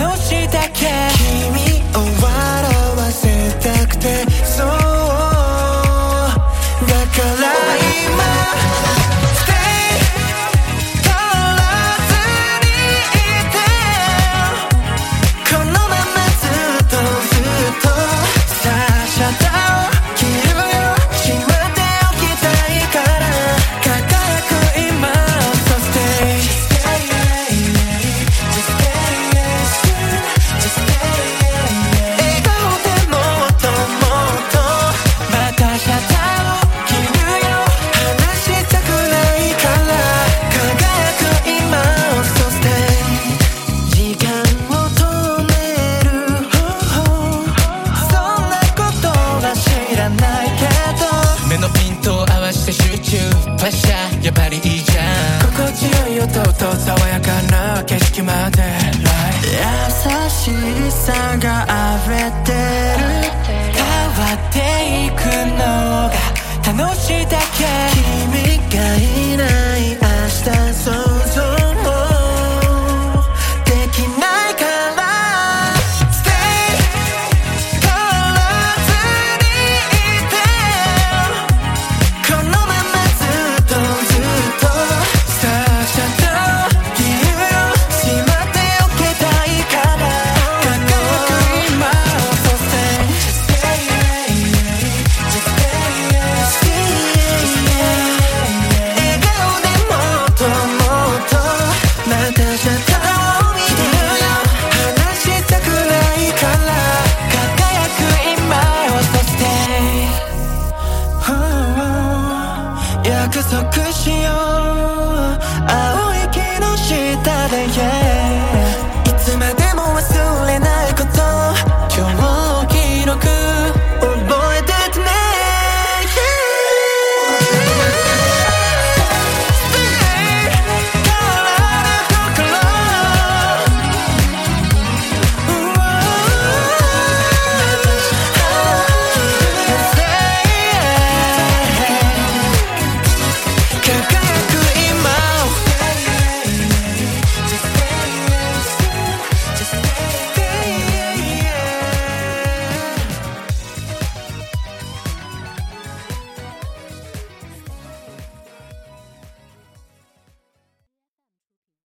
の下けシャやっぱりいいじゃん心地よい音と爽やかな景色まで。優しさが溢れてる。変わっていくのが楽しいだけ。